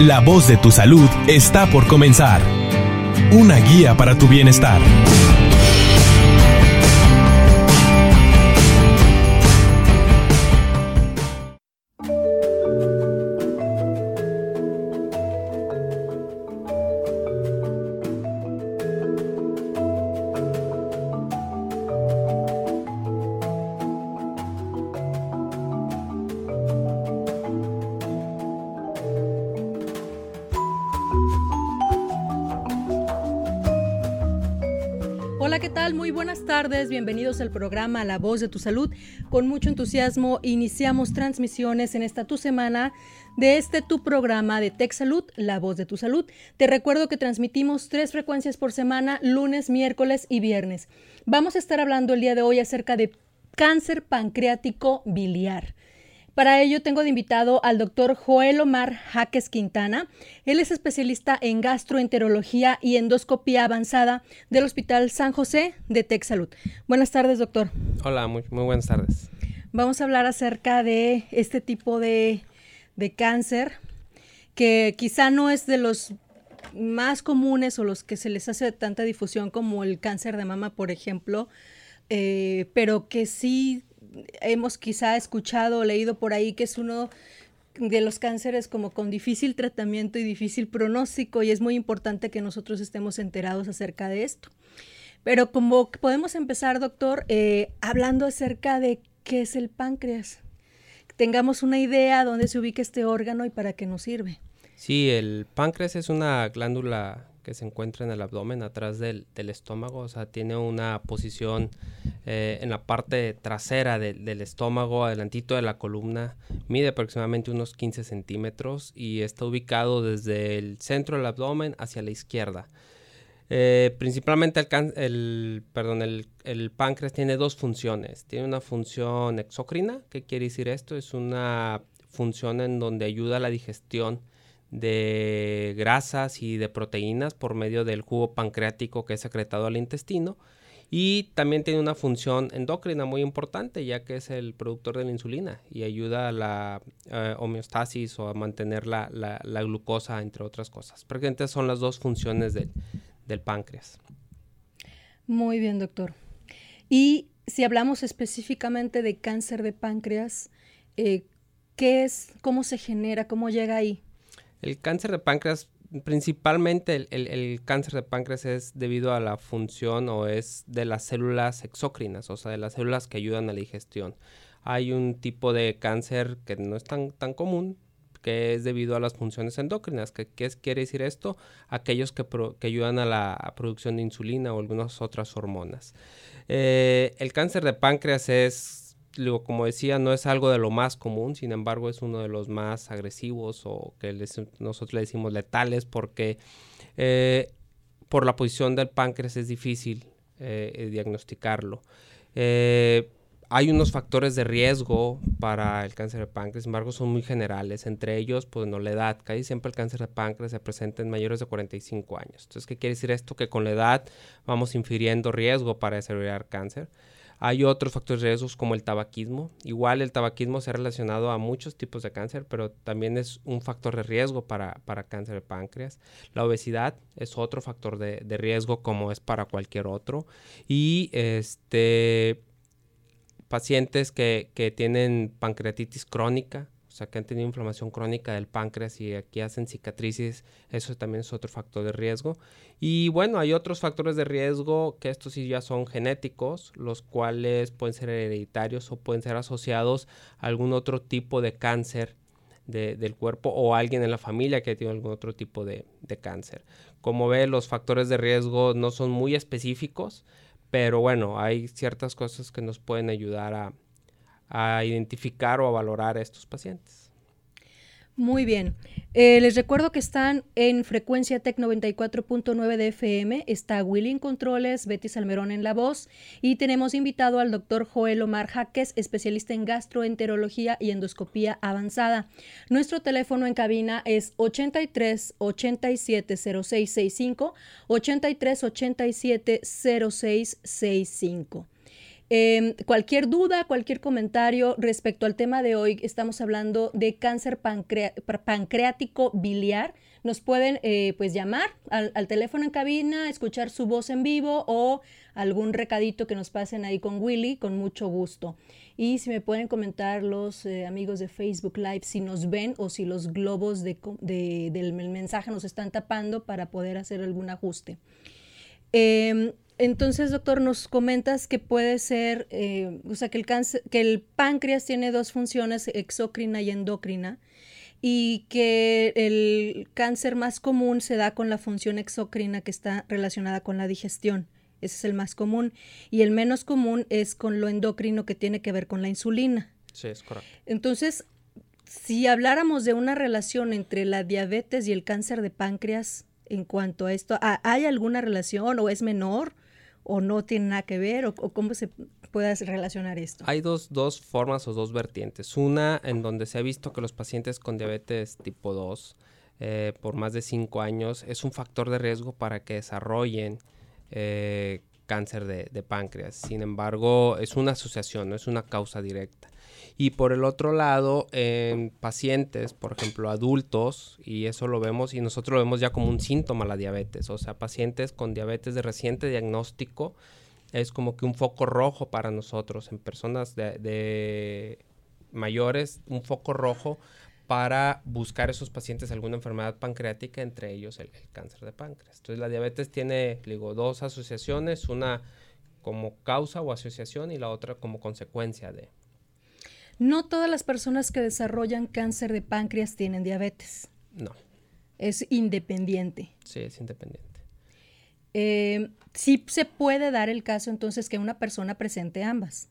La voz de tu salud está por comenzar. Una guía para tu bienestar. Bienvenidos al programa La Voz de tu Salud. Con mucho entusiasmo iniciamos transmisiones en esta tu semana de este tu programa de Tech Salud, La Voz de tu Salud. Te recuerdo que transmitimos tres frecuencias por semana, lunes, miércoles y viernes. Vamos a estar hablando el día de hoy acerca de cáncer pancreático biliar. Para ello tengo de invitado al doctor Joel Omar Jaques Quintana. Él es especialista en gastroenterología y endoscopía avanzada del Hospital San José de Texalud. Buenas tardes, doctor. Hola, muy, buenas tardes. Vamos a hablar acerca de este tipo de, cáncer que quizá no es de los más comunes o los que se les hace tanta difusión como el cáncer de mama, por ejemplo, eh, pero que sí hemos quizá escuchado o leído por ahí que es uno de los cánceres como con difícil tratamiento y difícil pronóstico y es muy importante que nosotros estemos enterados acerca de esto. Pero como podemos empezar, doctor, eh, hablando acerca de qué es el páncreas. Tengamos una idea dónde se ubica este órgano y para qué nos sirve. Sí, el páncreas es una glándula que se encuentra en el abdomen, atrás del, estómago, o sea, tiene una posición eh, en la parte trasera del estómago, adelantito de la columna, mide aproximadamente unos 15 centímetros y está ubicado desde el centro del abdomen hacia la izquierda. Eh, principalmente el, el, perdón, el, el, páncreas tiene dos funciones. Tiene una función exócrina, ¿qué quiere decir esto? Es una función en donde ayuda a la digestión de grasas y de proteínas por medio del jugo pancreático que es secretado al intestino. Y también tiene una función endocrina muy importante, ya que es el productor de la insulina y ayuda a la eh, homeostasis o a mantener la, glucosa, entre otras cosas. Prácticamente son las dos funciones del, páncreas. Muy bien, doctor. Y si hablamos específicamente de cáncer de páncreas, eh, ¿qué es? ¿Cómo se genera? ¿Cómo llega ahí? El cáncer de páncreas, principalmente el, cáncer de páncreas es debido a la función o es de las células exócrinas, o sea, de las células que ayudan a la digestión. Hay un tipo de cáncer que no es tan, tan común, que es debido a las funciones endócrinas. ¿Qué, quiere decir esto? Aquellos que, ayudan a la producción de insulina o algunas otras hormonas. Eh, el cáncer de páncreas es como decía, no es algo de lo más común, sin embargo es uno de los más agresivos o que nosotros le decimos letales porque eh, por la posición del páncreas es difícil eh, eh, diagnosticarlo. hay unos factores de riesgo para el cáncer de páncreas, sin embargo son muy generales, entre ellos, pues no, la edad, casi siempre el cáncer de páncreas se presenta en mayores de 45 años. Entonces, ¿qué quiere decir esto? Que con la edad vamos infiriendo riesgo para desarrollar cáncer. Hay otros factores de riesgo como el tabaquismo. Igual el tabaquismo se ha relacionado a muchos tipos de cáncer, pero también es un factor de riesgo para, cáncer de páncreas. La obesidad es otro factor de, de riesgo como es para cualquier otro. Y este pacientes que, que tienen pancreatitis crónica, o sea, que han tenido inflamación crónica del páncreas y aquí hacen cicatrices, eso también es otro factor de riesgo. Y bueno, hay otros factores de riesgo que estos sí ya son genéticos, los cuales pueden ser hereditarios o pueden ser asociados a algún otro tipo de cáncer del cuerpo o alguien en la familia que tiene algún otro tipo de, cáncer. Como ve, los factores de riesgo no son muy específicos, pero bueno, hay ciertas cosas que nos pueden ayudar a, a identificar o a valorar a estos pacientes. Muy bien. Eh, les recuerdo que están en frecuencia TEC 94.9 de FM. Está Willing Controles, Betty Salmerón en la voz. Y tenemos invitado al doctor Joel Omar Jaques, especialista en gastroenterología y endoscopía avanzada. Nuestro teléfono en cabina es 83 87 0665, 83 87 0665. Em, cualquier duda, cualquier comentario respecto al tema de hoy, estamos hablando de cáncer pancreático biliar. Nos pueden eh, pues llamar al, teléfono en cabina, escuchar su voz en vivo o algún recadito que nos pasen ahí con Willy, con mucho gusto. Y si me pueden comentar los eh, amigos de Facebook Live si nos ven o si los globos del mensaje nos están tapando para poder hacer algún ajuste. Em, entonces, doctor, nos comentas que puede ser, eh, o sea, que el, cáncer, que el páncreas tiene dos funciones, exócrina y endocrina, y que el cáncer más común se da con la función exócrina que está relacionada con la digestión. Ese es el más común. Y el menos común es con lo endocrino que tiene que ver con la insulina. Sí, es correcto. Entonces, si habláramos de una relación entre la diabetes y el cáncer de páncreas en cuanto a esto, ¿hay alguna relación o es menor? O no tiene nada que ver o, cómo se puede relacionar esto? Hay dos, dos, formas o dos vertientes. Una en donde se ha visto que los pacientes con diabetes tipo 2 eh, por más de 5 años es un factor de riesgo para que desarrollen eh, cáncer de, páncreas. Sin embargo, es una asociación, no es una causa directa. Y por el otro lado, en pacientes, por ejemplo, adultos, y eso lo vemos, y nosotros lo vemos ya como un síntoma la diabetes, o sea, pacientes con diabetes de reciente diagnóstico, es como que un foco rojo para nosotros, en personas de, mayores, un foco rojo para buscar esos pacientes alguna enfermedad pancreática, entre ellos el, el, cáncer de páncreas. Entonces la diabetes tiene, digo, dos asociaciones, una como causa o asociación y la otra como consecuencia de. No todas las personas que desarrollan cáncer de páncreas tienen diabetes. No. Es independiente. Sí, es independiente. Eh, sí se puede dar el caso entonces que una persona presente ambas.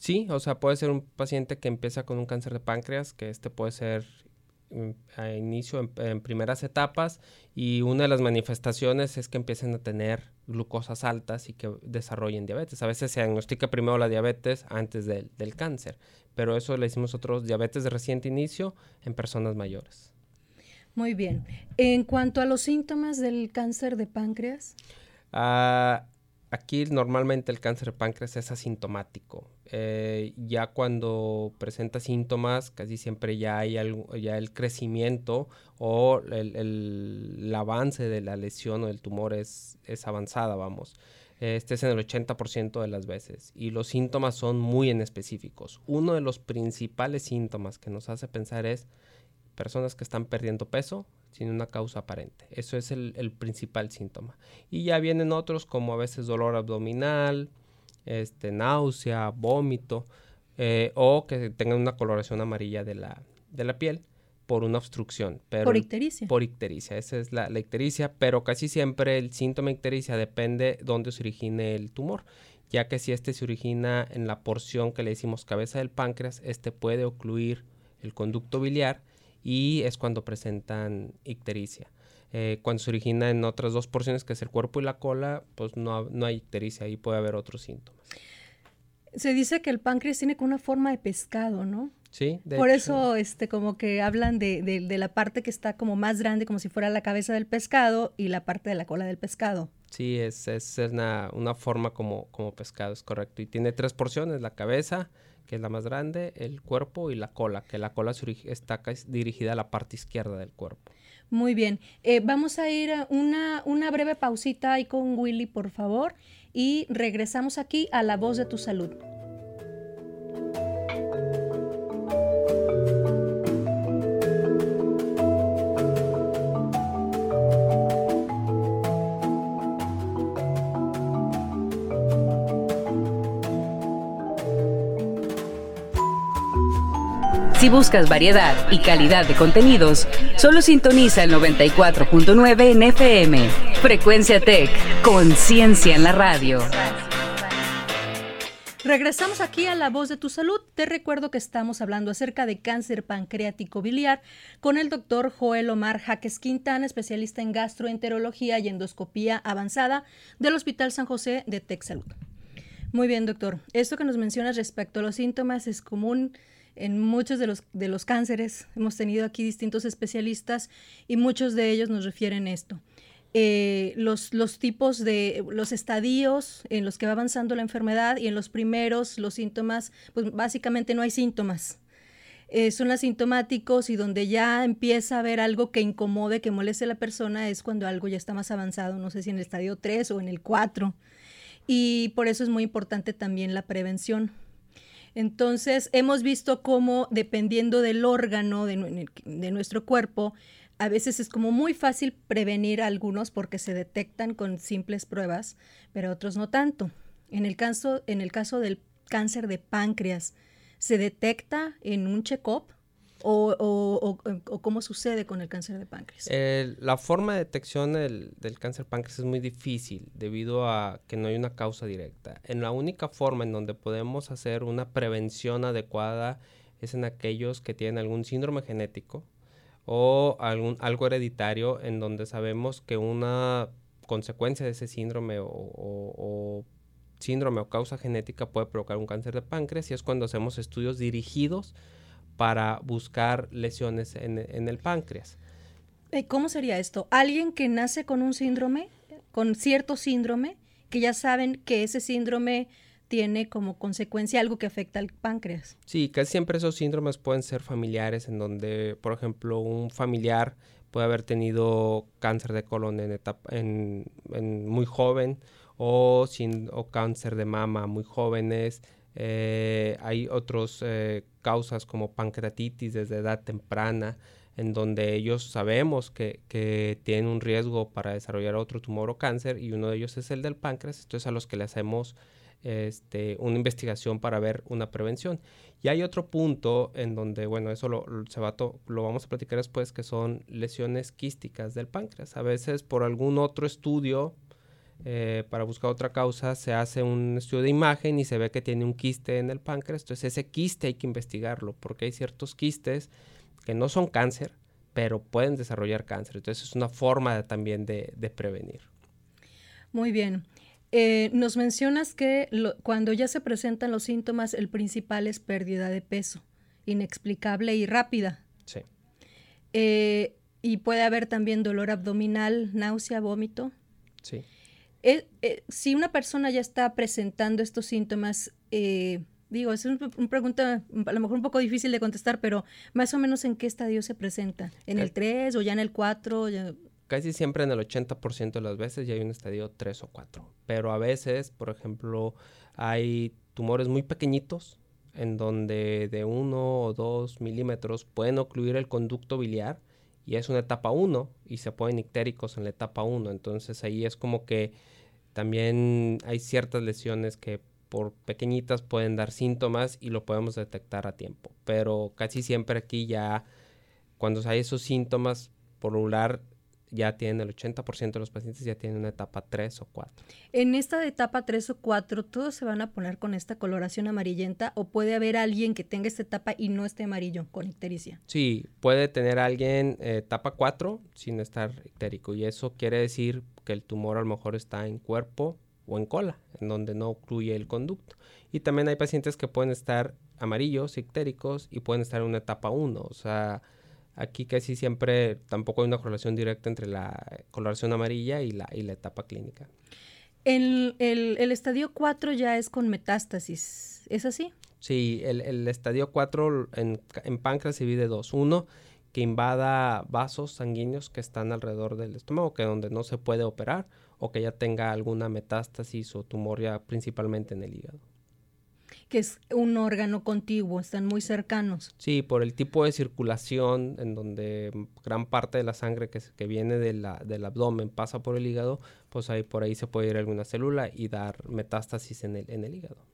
Sí, o sea, puede ser un paciente que empieza con un cáncer de páncreas, que este puede ser mm, a inicio en, primeras etapas y una de las manifestaciones es que empiecen a tener glucosas altas y que desarrollen diabetes. A veces se diagnostica primero la diabetes antes del, del cáncer pero eso le hicimos otros diabetes de reciente inicio en personas mayores. Muy bien. En cuanto a los síntomas del cáncer de páncreas. Ah, aquí normalmente el cáncer de páncreas es asintomático. Eh, ya cuando presenta síntomas, casi siempre ya hay ya el crecimiento o el, el, avance de la lesión o del tumor es, es avanzada, vamos este es en el 80% de las veces y los síntomas son muy en específicos. Uno de los principales síntomas que nos hace pensar es personas que están perdiendo peso sin una causa aparente. Eso es el, principal síntoma. Y ya vienen otros como a veces dolor abdominal, este, náusea, vómito eh, o que tengan una coloración amarilla de la, de la piel por una obstrucción. Pero por ictericia. Por ictericia, esa es la, ictericia, pero casi siempre el síntoma ictericia depende de dónde se origine el tumor, ya que si este se origina en la porción que le decimos cabeza del páncreas, este puede ocluir el conducto biliar y es cuando presentan ictericia. Eh, cuando se origina en otras dos porciones, que es el cuerpo y la cola, pues no, no hay ictericia, ahí puede haber otros síntomas. Se dice que el páncreas tiene una forma de pescado, ¿no? Sí, Por eso, este, como que hablan de, de, la parte que está como más grande, como si fuera la cabeza del pescado, y la parte de la cola del pescado. Sí, es, es una, una, forma como, como pescado, es correcto. Y tiene tres porciones, la cabeza, que es la más grande, el cuerpo y la cola, que la cola está dirigida a la parte izquierda del cuerpo. Muy bien. Eh, vamos a ir a una, una breve pausita ahí con Willy, por favor, y regresamos aquí a La Voz de tu Salud. Si buscas variedad y calidad de contenidos, solo sintoniza el 94.9 en FM. Frecuencia Tech, conciencia en la radio. Regresamos aquí a La Voz de tu Salud. Te recuerdo que estamos hablando acerca de cáncer pancreático biliar con el doctor Joel Omar Jaques Quintana, especialista en gastroenterología y endoscopía avanzada del Hospital San José de Salud. Muy bien, doctor. Esto que nos mencionas respecto a los síntomas es común en muchos de los, de los cánceres. Hemos tenido aquí distintos especialistas y muchos de ellos nos refieren esto. eh, los, los tipos de, los estadios en los que va avanzando la enfermedad y en los primeros los síntomas, pues básicamente no hay síntomas. Eh, son asintomáticos y donde ya empieza a haber algo que incomode, que moleste a la persona, es cuando algo ya está más avanzado, no sé si en el estadio 3 o en el 4. Y por eso es muy importante también la prevención. Entonces, hemos visto cómo, dependiendo del órgano de, nuestro cuerpo, a veces es como muy fácil prevenir algunos porque se detectan con simples pruebas, pero otros no tanto. En el caso, en el caso del cáncer de páncreas, ¿se detecta en un check-up? O, cómo sucede con el cáncer de páncreas? la forma de detección del, del, cáncer páncreas es muy difícil debido a que no hay una causa directa. En la única forma en donde podemos hacer una prevención adecuada es en aquellos que tienen algún síndrome genético, o algún, algo hereditario en donde sabemos que una consecuencia de ese síndrome o, síndrome o causa genética puede provocar un cáncer de páncreas y es cuando hacemos estudios dirigidos para buscar lesiones en, en el páncreas. ¿Cómo sería esto? Alguien que nace con un síndrome, con cierto síndrome, que ya saben que ese síndrome tiene como consecuencia algo que afecta al páncreas. Sí, casi siempre esos síndromes pueden ser familiares, en donde, por ejemplo, un familiar puede haber tenido cáncer de colon en, etapa, en, muy joven o, sin, o cáncer de mama muy jóvenes. Eh, hay otras eh, causas como pancreatitis desde edad temprana, en donde ellos sabemos que, que, tienen un riesgo para desarrollar otro tumor o cáncer y uno de ellos es el del páncreas, entonces a los que le hacemos este, una investigación para ver una prevención. Y hay otro punto en donde, bueno, eso lo, se va lo vamos a platicar después, que son lesiones quísticas del páncreas. A veces por algún otro estudio, eh, para buscar otra causa, se hace un estudio de imagen y se ve que tiene un quiste en el páncreas. Entonces ese quiste hay que investigarlo, porque hay ciertos quistes que no son cáncer, pero pueden desarrollar cáncer. Entonces es una forma también de, de prevenir. Muy bien. Eh, nos mencionas que cuando ya se presentan los síntomas, el principal es pérdida de peso, inexplicable y rápida. Sí. Eh, y puede haber también dolor abdominal, náusea, vómito. Sí. Eh, si una persona ya está presentando estos síntomas, digo, es una pregunta a lo mejor un poco difícil de contestar, pero más o menos en qué estadio se presenta, en el 3 o ya en el 4, ya casi siempre en el 80% de las veces ya hay un estadio 3 o 4. Pero a veces, por ejemplo, hay tumores muy pequeñitos en donde de 1 o 2 milímetros pueden ocluir el conducto biliar y es una etapa 1 y se ponen ictéricos en la etapa 1. Entonces ahí es como que también hay ciertas lesiones que por pequeñitas pueden dar síntomas y lo podemos detectar a tiempo. Pero casi siempre aquí ya, cuando hay esos síntomas, por ya tienen el 80% de los pacientes ya tienen una etapa 3 o 4. En esta etapa 3 o 4, ¿todos se van a poner con esta coloración amarillenta o puede haber alguien que tenga esta etapa y no esté amarillo con ictericia? Sí, puede tener alguien eh, etapa 4 sin estar ictérico y eso quiere decir que el tumor a lo mejor está en cuerpo o en cola, en donde no ocluye el conducto. Y también hay pacientes que pueden estar amarillos, ictéricos y pueden estar en una etapa 1, o sea, Aquí casi siempre tampoco hay una correlación directa entre la coloración amarilla y la, y la etapa clínica. El, el, estadio 4 ya es con metástasis, ¿es así? Sí, el, el estadio 4 en, en, páncreas se divide dos. Uno, que invada vasos sanguíneos que están alrededor del estómago, que donde no se puede operar, o que ya tenga alguna metástasis o tumor ya principalmente en el hígado que es un órgano contiguo, están muy cercanos. Sí, por el tipo de circulación en donde gran parte de la sangre que, que viene de la, del abdomen pasa por el hígado, pues ahí por ahí se puede ir alguna célula y dar metástasis en el, en el hígado.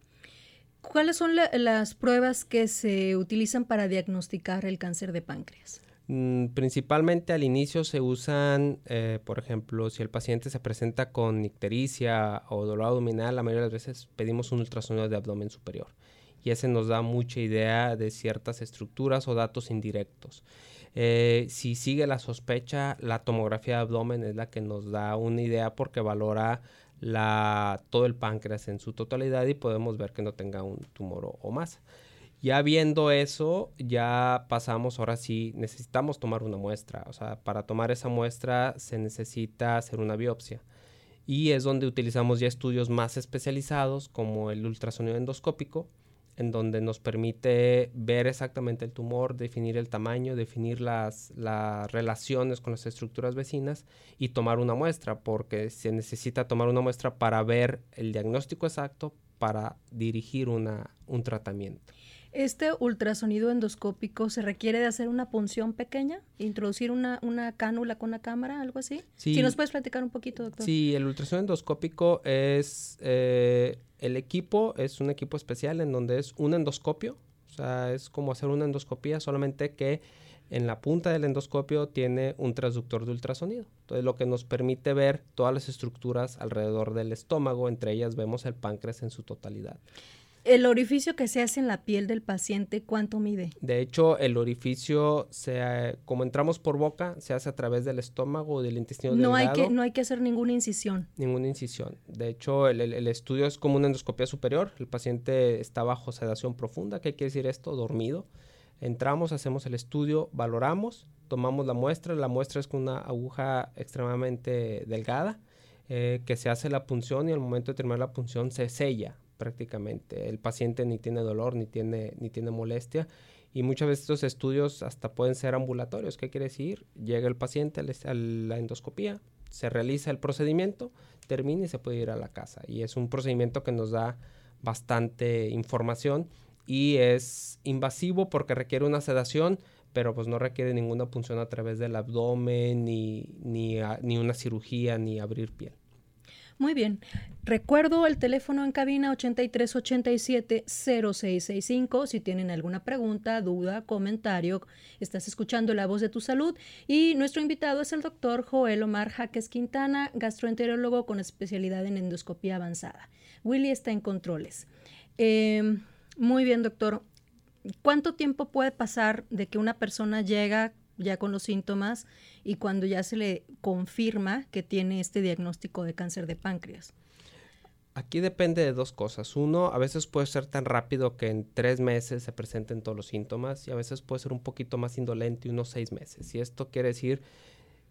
¿Cuáles son las pruebas que se utilizan para diagnosticar el cáncer de páncreas? Mm, principalmente al inicio se usan, eh, por ejemplo, si el paciente se presenta con ictericia o dolor abdominal, la mayoría de las veces pedimos un ultrasonido de abdomen superior y ese nos da mucha idea de ciertas estructuras o datos indirectos. Eh, si sigue la sospecha, la tomografía de abdomen es la que nos da una idea porque valora todo el páncreas en su totalidad y podemos ver que no tenga un tumor o, o más. Ya viendo eso, ya pasamos, ahora sí, necesitamos tomar una muestra. O sea, para tomar esa muestra se necesita hacer una biopsia. Y es donde utilizamos ya estudios más especializados como el ultrasonido endoscópico, en donde nos permite ver exactamente el tumor, definir el tamaño, definir las, relaciones con las estructuras vecinas y tomar una muestra, porque se necesita tomar una muestra para ver el diagnóstico exacto, para dirigir un tratamiento. ¿Este ultrasonido endoscópico se requiere de hacer una punción pequeña? ¿Introducir una, una cánula con una cámara, algo así? Sí. Si nos puedes platicar un poquito, doctor. Sí, el ultrasonido endoscópico es... Eh, el equipo es un equipo especial en donde es un endoscopio. O sea, es como hacer una endoscopía, solamente que en la punta del endoscopio tiene un transductor de ultrasonido. Entonces, lo que nos permite ver todas las estructuras alrededor del estómago, entre ellas vemos el páncreas en su totalidad. El orificio que se hace en la piel del paciente, ¿cuánto mide? De hecho, el orificio, se, como entramos por boca, se hace a través del estómago o del intestino no delgado. Hay que, no hay que hacer ninguna incisión. Ninguna incisión. De hecho, el, el, el, estudio es como una endoscopia superior. El paciente está bajo sedación profunda. ¿Qué quiere decir esto? Dormido. Entramos, hacemos el estudio, valoramos, tomamos la muestra. La muestra es con una aguja extremadamente delgada. Eh, que se hace la punción y al momento de terminar la punción se sella prácticamente. El paciente ni tiene dolor ni tiene, ni tiene molestia. Y muchas veces estos estudios hasta pueden ser ambulatorios. ¿Qué quiere decir? Llega el paciente a la endoscopía, se realiza el procedimiento, termina y se puede ir a la casa. Y es un procedimiento que nos da bastante información y es invasivo porque requiere una sedación, pero pues no requiere ninguna punción a través del abdomen, ni, ni, ni una cirugía, ni abrir piel. Muy bien. Recuerdo el teléfono en cabina 8387-0665. Si tienen alguna pregunta, duda, comentario, estás escuchando La Voz de tu Salud. Y nuestro invitado es el doctor Joel Omar Jaques Quintana, gastroenterólogo con especialidad en endoscopía avanzada. Willy está en controles. Eh, muy bien, doctor. ¿Cuánto tiempo puede pasar de que una persona llega ya con los síntomas y cuando ya se le confirma que tiene este diagnóstico de cáncer de páncreas? Aquí depende de dos cosas. Uno, a veces puede ser tan rápido que en tres meses se presenten todos los síntomas y a veces puede ser un poquito más indolente, unos seis meses. Y esto quiere decir,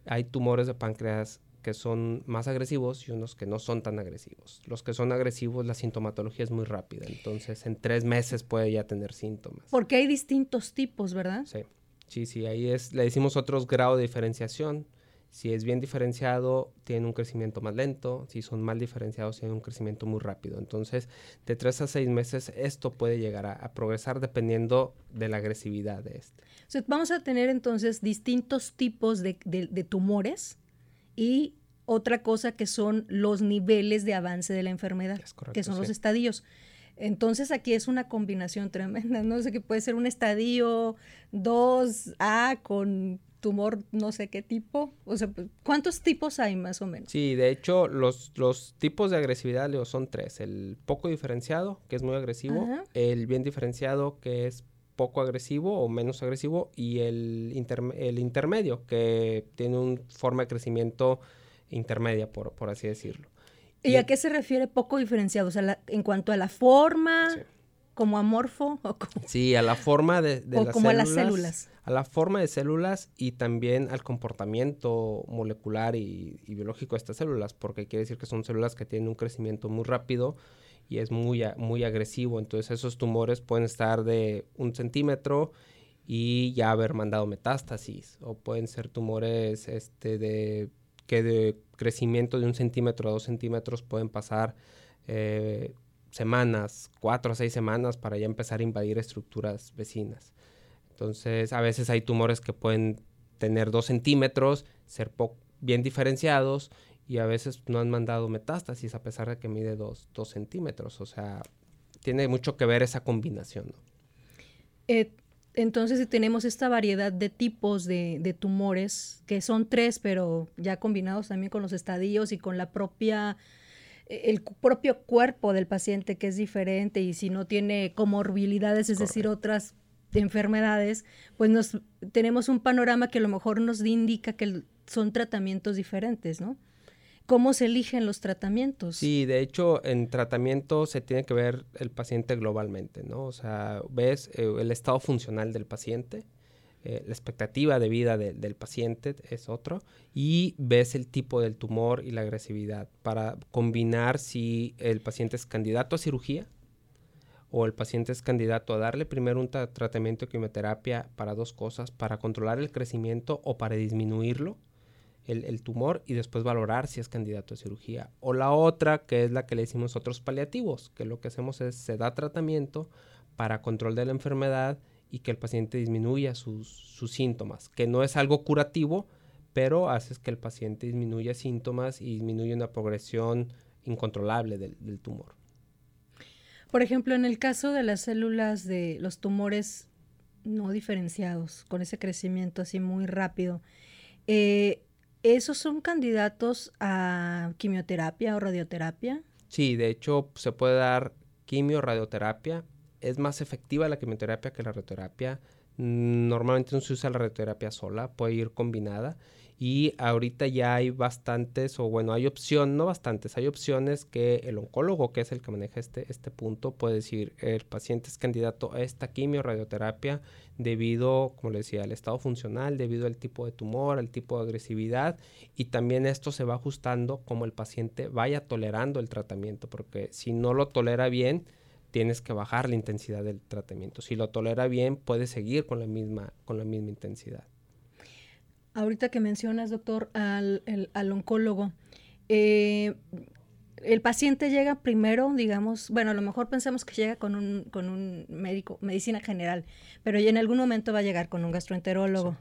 hay tumores de páncreas que son más agresivos y unos que no son tan agresivos. Los que son agresivos, la sintomatología es muy rápida. Entonces, en tres meses puede ya tener síntomas. Porque hay distintos tipos, ¿verdad? Sí. Sí, sí, ahí es, le decimos otros grados de diferenciación. Si es bien diferenciado, tiene un crecimiento más lento. Si son mal diferenciados, tienen un crecimiento muy rápido. Entonces, de tres a seis meses, esto puede llegar a, a progresar dependiendo de la agresividad de este. O sea, vamos a tener entonces distintos tipos de, de, de tumores y otra cosa que son los niveles de avance de la enfermedad, correcto, que son sí. los estadios. Entonces aquí es una combinación tremenda, no sé que puede ser un estadio 2A con tumor no sé qué tipo, o sea, pues, ¿cuántos tipos hay más o menos? Sí, de hecho, los, los tipos de agresividad Leo, son tres. El poco diferenciado, que es muy agresivo, Ajá. el bien diferenciado, que es poco agresivo o menos agresivo, y el, interme- el intermedio, que tiene una forma de crecimiento intermedia, por, por así decirlo. ¿Y a qué se refiere poco diferenciado? O sea, la- en cuanto a la forma, Sí. como amorfo o como, Sí, a la forma de, de o las como a células. las células. A la forma de células y también al comportamiento molecular y, y biológico de estas células, porque quiere decir que son células que tienen un crecimiento muy rápido y es muy, a- muy agresivo. Entonces esos tumores pueden estar de un centímetro y ya haber mandado metástasis, o pueden ser tumores este, de, que de crecimiento de un centímetro a dos centímetros pueden pasar eh, semanas, cuatro a seis semanas para ya empezar a invadir estructuras vecinas. Entonces, a veces hay tumores que pueden tener dos centímetros, ser bien diferenciados y a veces no han mandado metástasis a pesar de que mide dos, dos centímetros. O sea, tiene mucho que ver esa combinación. ¿no? Eh, entonces, si tenemos esta variedad de tipos de, de tumores, que son tres, pero ya combinados también con los estadios y con la propia, eh, el propio cuerpo del paciente que es diferente y si no tiene comorbilidades, es decir, otras enfermedades, pues nos tenemos un panorama que a lo mejor nos indica que son tratamientos diferentes, ¿no? Cómo se eligen los tratamientos. Sí, de hecho, en tratamiento se tiene que ver el paciente globalmente, ¿no? O sea, ves eh, el estado funcional del paciente, eh, la expectativa de vida del paciente es otro, y ves el tipo del tumor y la agresividad para combinar si el paciente es candidato a cirugía o el paciente es candidato a darle primero un tratamiento de quimioterapia para dos cosas, para controlar el crecimiento o para disminuirlo el, tumor y después valorar si es candidato a cirugía. O la otra, que es la que le decimos otros paliativos, que lo que hacemos es se da tratamiento para control de la enfermedad y que el paciente disminuya sus, síntomas, que no es algo curativo, pero hace que el paciente disminuya síntomas y disminuya una progresión incontrolable del, del tumor. Por ejemplo, en el caso de las células de los tumores no diferenciados, con ese crecimiento así muy rápido, eh, ¿Esos son candidatos a quimioterapia o radioterapia? Sí, de hecho se puede dar quimio, radioterapia. Es más efectiva la quimioterapia que la radioterapia. Normalmente no se usa la radioterapia sola, puede ir combinada y ahorita ya hay bastantes, o bueno, hay opciones, no bastantes, hay opciones que el oncólogo, que es el que maneja este, este punto, puede decir, el paciente es candidato a esta quimio radioterapia debido, como le decía, al estado funcional, debido al tipo de tumor, al tipo de agresividad, y también esto se va ajustando como el paciente vaya tolerando el tratamiento, porque si no lo tolera bien, tienes que bajar la intensidad del tratamiento. Si lo tolera bien, puede seguir con la misma, con la misma intensidad. Ahorita que mencionas, doctor, al, al oncólogo, eh, el paciente llega primero, digamos, bueno, a lo mejor pensamos que llega con un, con un médico, medicina general, pero ya en algún momento va a llegar con un gastroenterólogo.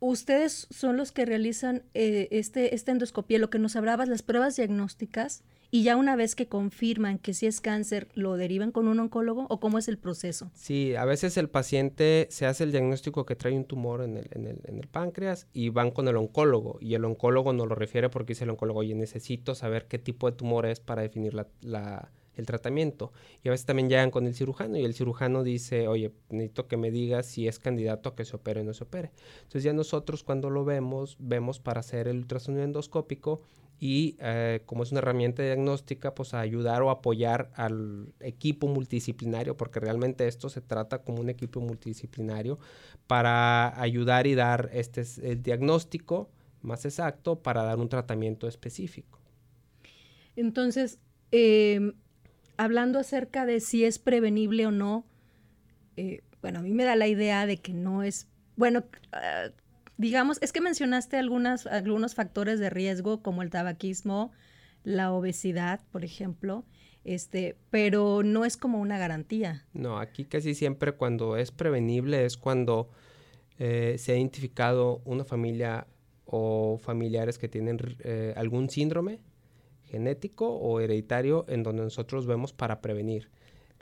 Ustedes son los que realizan eh, este, esta endoscopía, lo que nos hablabas, las pruebas diagnósticas y ya una vez que confirman que si es cáncer, ¿lo derivan con un oncólogo o cómo es el proceso? Sí, a veces el paciente se hace el diagnóstico que trae un tumor en el, páncreas y van con el oncólogo y el oncólogo nos lo refiere porque dice el oncólogo, oye, necesito saber qué tipo de tumor es para definir el tratamiento. Y a veces también llegan con el cirujano y el cirujano dice, oye, necesito que me digas si es candidato a que se opere o no se opere. Entonces ya nosotros cuando lo vemos, vemos para hacer el ultrasonido endoscópico y eh, como es una herramienta diagnóstica, pues a ayudar o apoyar al equipo multidisciplinario, porque realmente esto se trata como un equipo multidisciplinario para ayudar y dar este el diagnóstico más exacto para dar un tratamiento específico. Entonces, em, hablando acerca de si es prevenible o no, eh, bueno, a mí me da la idea de que no es, bueno, ah, digamos, es que mencionaste algunas, algunos factores de riesgo como el tabaquismo, la obesidad, por ejemplo, este, pero no es como una garantía. No, aquí casi siempre cuando es prevenible es cuando eh, se ha identificado una familia o familiares que tienen eh, algún síndrome genético o hereditario en donde nosotros vemos para prevenir.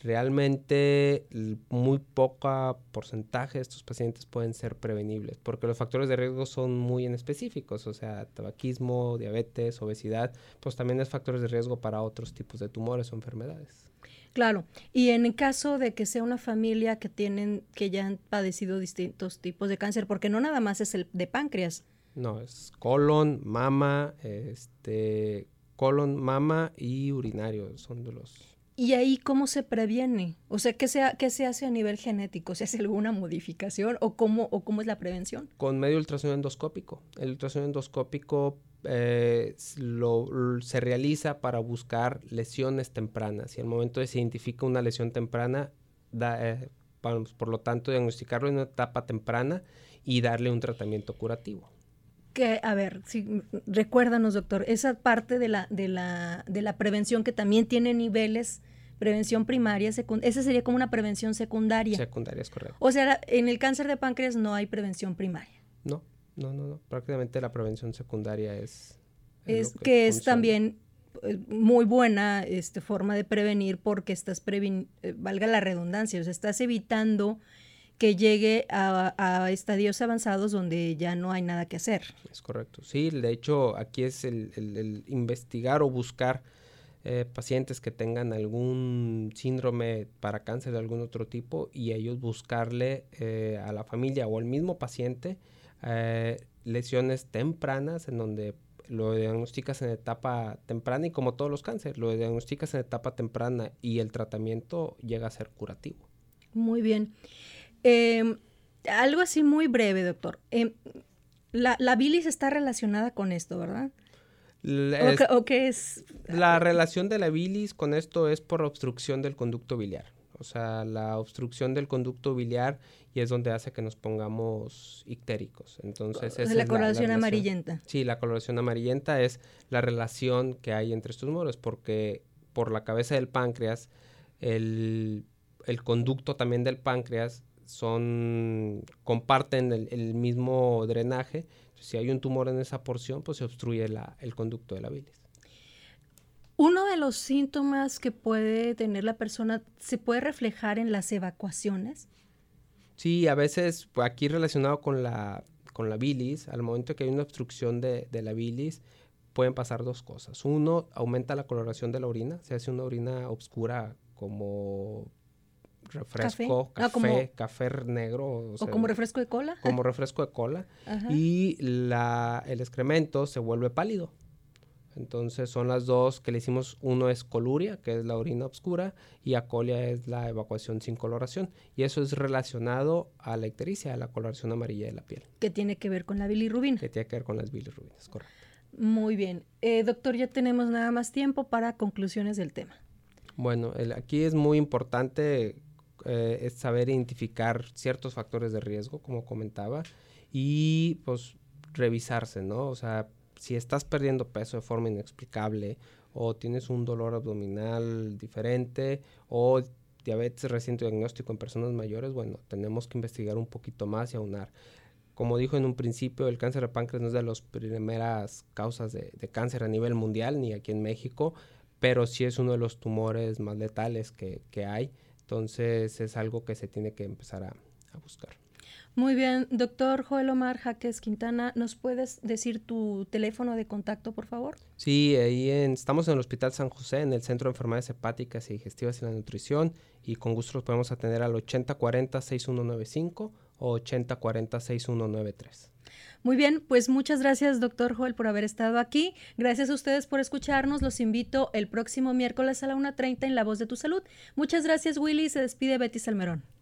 Realmente muy poca porcentaje de estos pacientes pueden ser prevenibles porque los factores de riesgo son muy en específicos, o sea, tabaquismo, diabetes, obesidad, pues también es factores de riesgo para otros tipos de tumores o enfermedades. Claro, y en el caso de que sea una familia que tienen, que ya han padecido distintos tipos de cáncer, porque no nada más es el de páncreas. No, es colon, mama, este, colon, mama y urinario son de los... ¿Y ahí cómo se previene? O sea, ¿qué se, qué se hace a nivel genético? ¿Se hace alguna modificación o cómo, o cómo es la prevención? Con medio ultrasonido endoscópico. El ultrasonido endoscópico eh, lo, se realiza para buscar lesiones tempranas y al momento de se identifica una lesión temprana, da, eh, por lo tanto, diagnosticarlo en una etapa temprana y darle un tratamiento curativo que, a ver, si, recuérdanos, doctor, esa parte de la, de la, de la prevención que también tiene niveles, prevención primaria, esa sería como una prevención secundaria. Secundaria, es correcto. O sea, en el cáncer de páncreas no hay prevención primaria. No, no, no, no. Prácticamente la prevención secundaria es... Es, que, es también eh, muy buena este, forma de prevenir porque estás, previn eh, valga la redundancia, o sea, estás evitando que llegue a, estadios avanzados donde ya no hay nada que hacer. Es correcto. Sí, de hecho, aquí es el, investigar o buscar eh, pacientes que tengan algún síndrome para cáncer de algún otro tipo y ellos buscarle eh, a la familia o al mismo paciente eh, lesiones tempranas en donde lo diagnosticas en etapa temprana y como todos los cánceres, lo diagnosticas en etapa temprana y el tratamiento llega a ser curativo. Muy bien. Em, algo así muy breve, doctor. Em, la, la, bilis está relacionada con esto, ¿verdad? ¿O, qué es? La relación de la bilis con esto es por obstrucción del conducto biliar. O sea, la obstrucción del conducto biliar y es donde hace que nos pongamos ictéricos. Entonces, es la coloración amarillenta. Sí, la coloración amarillenta es la relación que hay entre estos moros, porque por la cabeza del páncreas, el, el conducto también del páncreas son comparten el, mismo drenaje. si hay un tumor en esa porción, pues se obstruye la, el conducto de la bilis. Uno de los síntomas que puede tener la persona se puede reflejar en las evacuaciones. Sí, a veces pues, aquí relacionado con la, con la bilis, al momento que hay una obstrucción de, de, la bilis, pueden pasar dos cosas. Uno, aumenta la coloración de la orina, se hace una orina oscura como refresco, café, café, negro. O, como refresco de cola. Como refresco de cola. Y la, el excremento se vuelve pálido. Entonces son las dos que le hicimos, uno es coluria, que es la orina oscura, y acolia es la evacuación sin coloración. Y eso es relacionado a la ictericia, a la coloración amarilla de la piel. Que tiene que ver con la bilirrubina. Que tiene que ver con las bilirrubinas, correcto. Muy bien. Eh, doctor, ya tenemos nada más tiempo para conclusiones del tema. Bueno, aquí es muy importante eh, es saber identificar ciertos factores de riesgo, como comentaba, y pues revisarse, ¿no? O sea, si estás perdiendo peso de forma inexplicable o tienes un dolor abdominal diferente o diabetes reciente diagnóstico en personas mayores, bueno, tenemos que investigar un poquito más y aunar. Como dijo en un principio, el cáncer de páncreas no es de las primeras causas de, cáncer a nivel mundial, ni aquí en México, pero sí es uno de los tumores más letales que, que hay. Entonces es algo que se tiene que empezar a, buscar. Muy bien, doctor Joel Omar Jaques Quintana, ¿nos puedes decir tu teléfono de contacto, por favor? Sí, ahí estamos en el Hospital San José, en el Centro de Enfermedades Hepáticas y Digestivas y la Nutrición, y con gusto los podemos atender al 8040-6195 o 8040-6193. Muy bien, pues muchas gracias, doctor Joel, por haber estado aquí. Gracias a ustedes por escucharnos. Los invito el próximo miércoles a la 1.30 en La Voz de tu Salud. Muchas gracias, Willy. Se despide Betty Salmerón.